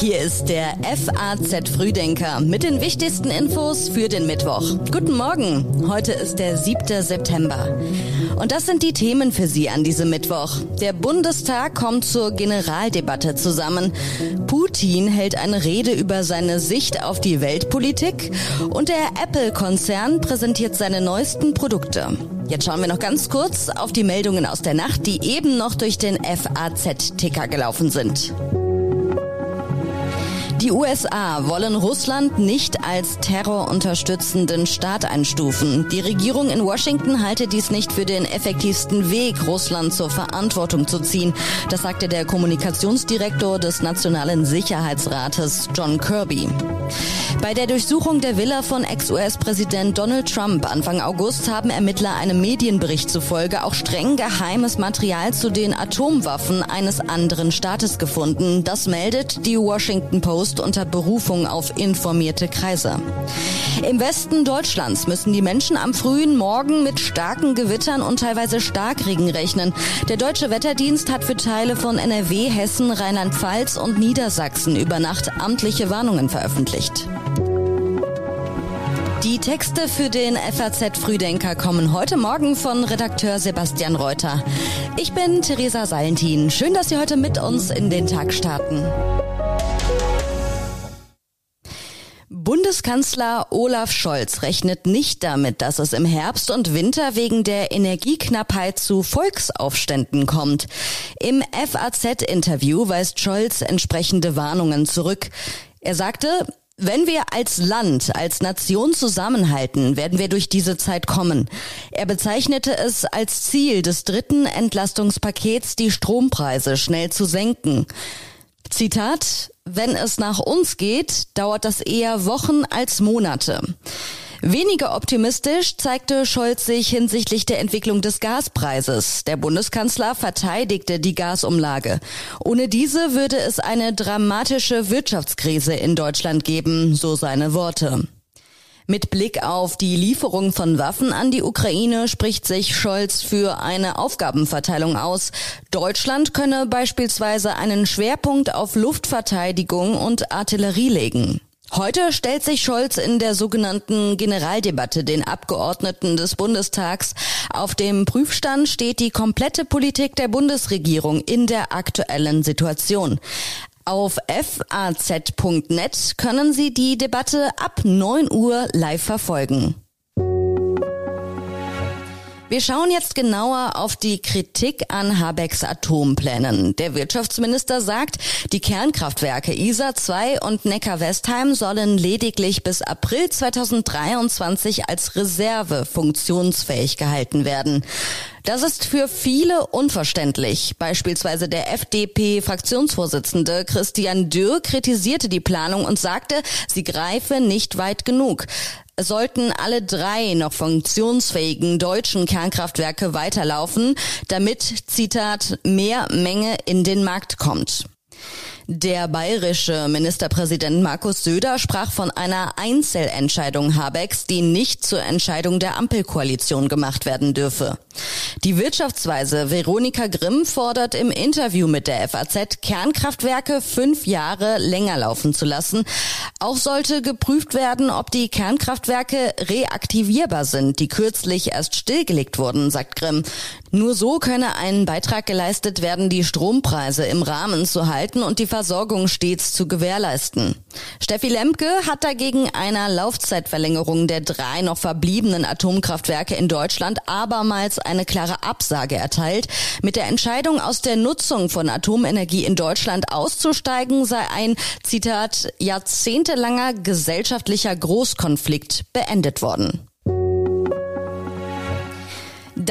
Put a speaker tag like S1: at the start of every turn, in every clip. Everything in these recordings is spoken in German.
S1: Hier ist der FAZ Frühdenker mit den wichtigsten Infos für den Mittwoch. Guten Morgen. Heute ist der 7. September. Und das sind die Themen für Sie an diesem Mittwoch. Der Bundestag kommt zur Generaldebatte zusammen. Putin hält eine Rede über seine Sicht auf die Weltpolitik und der Apple-Konzern präsentiert seine neuesten Produkte. Jetzt schauen wir noch ganz kurz auf die Meldungen aus der Nacht, die eben noch durch den FAZ-Ticker gelaufen sind. Die USA wollen Russland nicht als terrorunterstützenden Staat einstufen. Die Regierung in Washington halte dies nicht für den effektivsten Weg, Russland zur Verantwortung zu ziehen. Das sagte der Kommunikationsdirektor des Nationalen Sicherheitsrates John Kirby. Bei der Durchsuchung der Villa von Ex-US-Präsident Donald Trump Anfang August haben Ermittler einem Medienbericht zufolge auch streng geheimes Material zu den Atomwaffen eines anderen Staates gefunden. Das meldet die Washington Post unter Berufung auf informierte Kreise. Im Westen Deutschlands müssen die Menschen am frühen Morgen mit starken Gewittern und teilweise Starkregen rechnen. Der Deutsche Wetterdienst hat für Teile von NRW, Hessen, Rheinland-Pfalz und Niedersachsen über Nacht amtliche Warnungen veröffentlicht. Die Texte für den FAZ Frühdenker kommen heute Morgen von Redakteur Sebastian Reuter. Ich bin Theresa Salentin. Schön, dass Sie heute mit uns in den Tag starten. Bundeskanzler Olaf Scholz rechnet nicht damit, dass es im Herbst und Winter wegen der Energieknappheit zu Volksaufständen kommt. Im FAZ-Interview weist Scholz entsprechende Warnungen zurück. Er sagte, wenn wir als Land, als Nation zusammenhalten, werden wir durch diese Zeit kommen. Er bezeichnete es als Ziel des dritten Entlastungspakets, die Strompreise schnell zu senken. Zitat, wenn es nach uns geht, dauert das eher Wochen als Monate. Weniger optimistisch zeigte Scholz sich hinsichtlich der Entwicklung des Gaspreises. Der Bundeskanzler verteidigte die Gasumlage. Ohne diese würde es eine dramatische Wirtschaftskrise in Deutschland geben, so seine Worte. Mit Blick auf die Lieferung von Waffen an die Ukraine spricht sich Scholz für eine Aufgabenverteilung aus. Deutschland könne beispielsweise einen Schwerpunkt auf Luftverteidigung und Artillerie legen. Heute stellt sich Scholz in der sogenannten Generaldebatte den Abgeordneten des Bundestags. Auf dem Prüfstand steht die komplette Politik der Bundesregierung in der aktuellen Situation. Auf faz.net können Sie die Debatte ab 9 Uhr live verfolgen. Wir schauen jetzt genauer auf die Kritik an Habecks Atomplänen. Der Wirtschaftsminister sagt, die Kernkraftwerke ISA 2 und Neckar-Westheim sollen lediglich bis April 2023 als Reserve funktionsfähig gehalten werden. Das ist für viele unverständlich. Beispielsweise der FDP-Fraktionsvorsitzende Christian Dürr kritisierte die Planung und sagte, sie greife nicht weit genug sollten alle drei noch funktionsfähigen deutschen Kernkraftwerke weiterlaufen, damit, Zitat, mehr Menge in den Markt kommt. Der bayerische Ministerpräsident Markus Söder sprach von einer Einzelentscheidung Habecks, die nicht zur Entscheidung der Ampelkoalition gemacht werden dürfe. Die Wirtschaftsweise Veronika Grimm fordert im Interview mit der FAZ, Kernkraftwerke fünf Jahre länger laufen zu lassen. Auch sollte geprüft werden, ob die Kernkraftwerke reaktivierbar sind, die kürzlich erst stillgelegt wurden, sagt Grimm. Nur so könne ein Beitrag geleistet werden, die Strompreise im Rahmen zu halten und die Versorgung stets zu gewährleisten. Steffi Lemke hat dagegen einer Laufzeitverlängerung der drei noch verbliebenen Atomkraftwerke in Deutschland abermals eine klare Absage erteilt. Mit der Entscheidung aus der Nutzung von Atomenergie in Deutschland auszusteigen sei ein, Zitat, jahrzehntelanger gesellschaftlicher Großkonflikt beendet worden.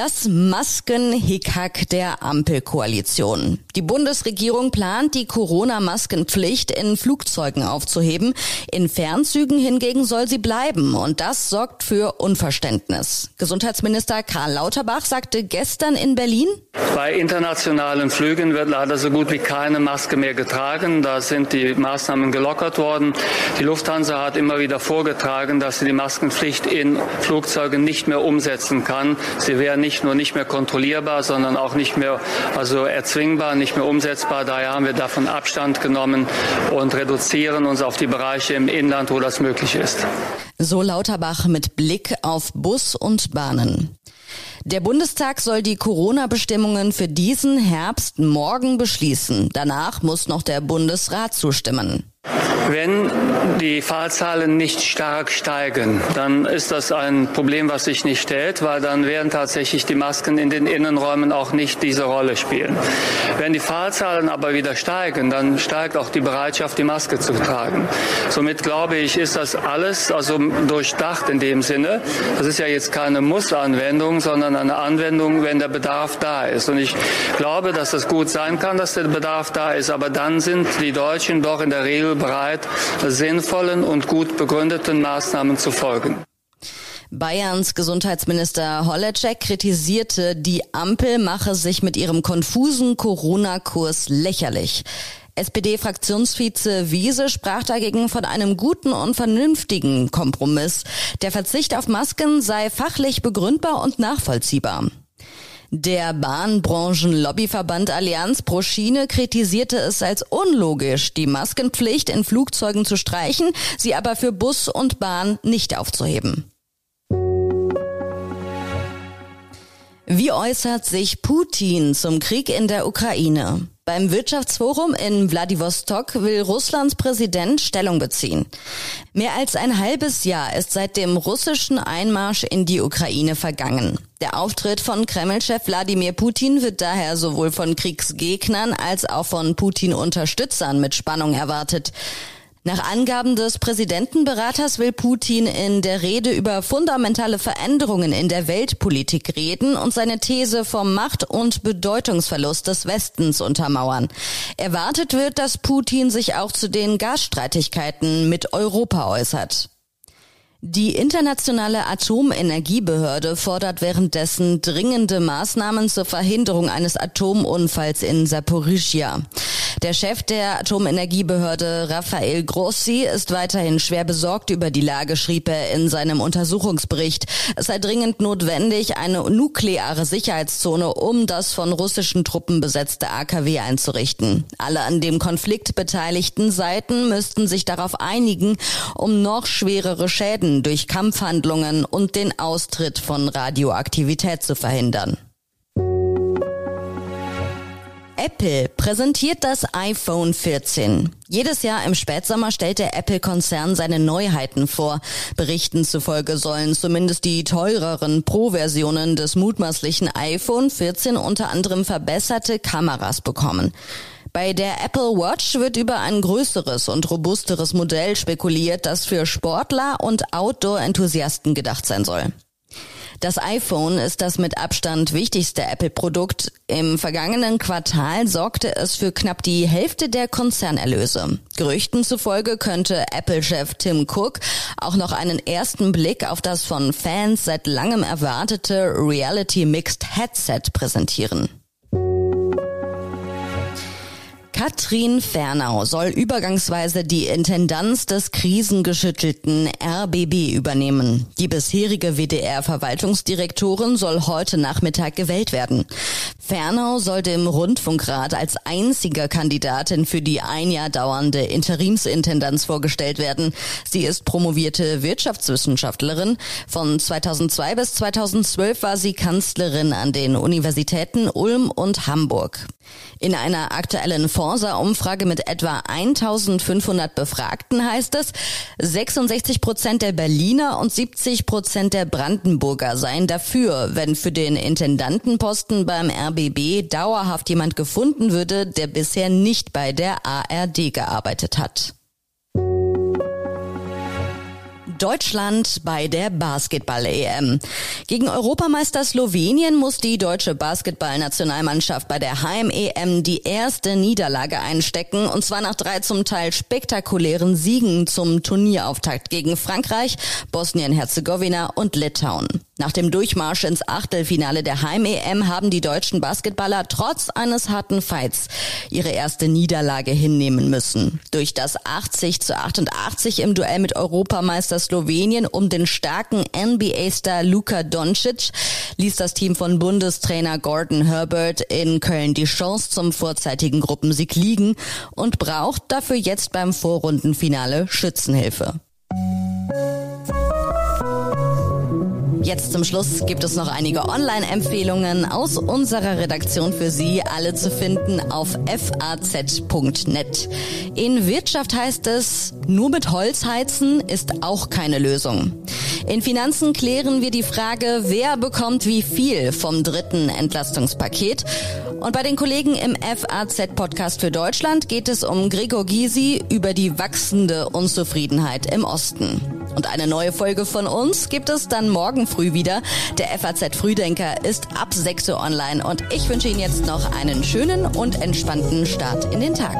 S1: Das Maskenhickhack der Ampelkoalition. Die Bundesregierung plant, die Corona-Maskenpflicht in Flugzeugen aufzuheben. In Fernzügen hingegen soll sie bleiben. Und das sorgt für Unverständnis. Gesundheitsminister Karl Lauterbach sagte gestern in Berlin,
S2: bei internationalen Flügen wird leider so gut wie keine Maske mehr getragen. Da sind die Maßnahmen gelockert worden. Die Lufthansa hat immer wieder vorgetragen, dass sie die Maskenpflicht in Flugzeugen nicht mehr umsetzen kann. Sie wäre nicht nur nicht mehr kontrollierbar, sondern auch nicht mehr also erzwingbar, nicht nicht mehr umsetzbar. Daher haben wir davon Abstand genommen und reduzieren uns auf die Bereiche im Inland, wo das möglich ist.
S1: So Lauterbach mit Blick auf Bus und Bahnen. Der Bundestag soll die Corona-Bestimmungen für diesen Herbst morgen beschließen. Danach muss noch der Bundesrat zustimmen.
S2: Wenn die Fahrzahlen nicht stark steigen, dann ist das ein Problem, was sich nicht stellt, weil dann werden tatsächlich die Masken in den Innenräumen auch nicht diese Rolle spielen. Wenn die Fahrzahlen aber wieder steigen, dann steigt auch die Bereitschaft, die Maske zu tragen. Somit glaube ich, ist das alles also durchdacht in dem Sinne. Das ist ja jetzt keine Mussanwendung, sondern eine Anwendung, wenn der Bedarf da ist. Und ich glaube, dass es gut sein kann, dass der Bedarf da ist, aber dann sind die Deutschen doch in der Regel bereit, sinnvollen und gut begründeten Maßnahmen zu folgen.
S1: Bayerns Gesundheitsminister Holleczek kritisierte, die Ampel mache sich mit ihrem konfusen Corona-Kurs lächerlich. SPD-Fraktionsvize Wiese sprach dagegen von einem guten und vernünftigen Kompromiss. Der Verzicht auf Masken sei fachlich begründbar und nachvollziehbar. Der Bahnbranchen-Lobbyverband Allianz pro Schiene kritisierte es als unlogisch, die Maskenpflicht in Flugzeugen zu streichen, sie aber für Bus und Bahn nicht aufzuheben. Wie äußert sich Putin zum Krieg in der Ukraine? Beim Wirtschaftsforum in Wladiwostok will Russlands Präsident Stellung beziehen. Mehr als ein halbes Jahr ist seit dem russischen Einmarsch in die Ukraine vergangen. Der Auftritt von Kreml-Chef Wladimir Putin wird daher sowohl von Kriegsgegnern als auch von Putin-Unterstützern mit Spannung erwartet. Nach Angaben des Präsidentenberaters will Putin in der Rede über fundamentale Veränderungen in der Weltpolitik reden und seine These vom Macht- und Bedeutungsverlust des Westens untermauern. Erwartet wird, dass Putin sich auch zu den Gasstreitigkeiten mit Europa äußert. Die internationale Atomenergiebehörde fordert währenddessen dringende Maßnahmen zur Verhinderung eines Atomunfalls in Saporischia. Der Chef der Atomenergiebehörde Rafael Grossi ist weiterhin schwer besorgt über die Lage, schrieb er in seinem Untersuchungsbericht. Es sei dringend notwendig, eine nukleare Sicherheitszone um das von russischen Truppen besetzte AKW einzurichten. Alle an dem Konflikt beteiligten Seiten müssten sich darauf einigen, um noch schwerere Schäden durch Kampfhandlungen und den Austritt von Radioaktivität zu verhindern. Apple präsentiert das iPhone 14. Jedes Jahr im Spätsommer stellt der Apple-Konzern seine Neuheiten vor. Berichten zufolge sollen zumindest die teureren Pro-Versionen des mutmaßlichen iPhone 14 unter anderem verbesserte Kameras bekommen. Bei der Apple Watch wird über ein größeres und robusteres Modell spekuliert, das für Sportler und Outdoor-Enthusiasten gedacht sein soll. Das iPhone ist das mit Abstand wichtigste Apple-Produkt. Im vergangenen Quartal sorgte es für knapp die Hälfte der Konzernerlöse. Gerüchten zufolge könnte Apple-Chef Tim Cook auch noch einen ersten Blick auf das von Fans seit langem erwartete Reality Mixed Headset präsentieren. Katrin Fernau soll übergangsweise die Intendanz des krisengeschüttelten RBB übernehmen. Die bisherige WDR-Verwaltungsdirektorin soll heute Nachmittag gewählt werden. Fernau soll dem Rundfunkrat als einziger Kandidatin für die ein Jahr dauernde Interimsintendanz vorgestellt werden. Sie ist promovierte Wirtschaftswissenschaftlerin. Von 2002 bis 2012 war sie Kanzlerin an den Universitäten Ulm und Hamburg. In einer aktuellen Forsa-Umfrage mit etwa 1500 Befragten heißt es, 66 Prozent der Berliner und 70 Prozent der Brandenburger seien dafür, wenn für den Intendantenposten beim RBB dauerhaft jemand gefunden würde, der bisher nicht bei der ARD gearbeitet hat. Deutschland bei der Basketball-EM. Gegen Europameister Slowenien muss die deutsche Basketballnationalmannschaft bei der HM-EM die erste Niederlage einstecken und zwar nach drei zum Teil spektakulären Siegen zum Turnierauftakt gegen Frankreich, Bosnien-Herzegowina und Litauen. Nach dem Durchmarsch ins Achtelfinale der Heim-EM haben die deutschen Basketballer trotz eines harten Fights ihre erste Niederlage hinnehmen müssen. Durch das 80 zu 88 im Duell mit Europameister Slowenien um den starken NBA-Star Luka Doncic ließ das Team von Bundestrainer Gordon Herbert in Köln die Chance zum vorzeitigen Gruppensieg liegen und braucht dafür jetzt beim Vorrundenfinale Schützenhilfe. Jetzt zum Schluss gibt es noch einige Online-Empfehlungen aus unserer Redaktion für Sie, alle zu finden auf faz.net. In Wirtschaft heißt es, nur mit Holz heizen ist auch keine Lösung. In Finanzen klären wir die Frage, wer bekommt wie viel vom dritten Entlastungspaket. Und bei den Kollegen im FAZ-Podcast für Deutschland geht es um Gregor Gysi über die wachsende Unzufriedenheit im Osten. Und eine neue Folge von uns gibt es dann morgen früh wieder. Der FAZ Frühdenker ist ab 6 Uhr online und ich wünsche Ihnen jetzt noch einen schönen und entspannten Start in den Tag.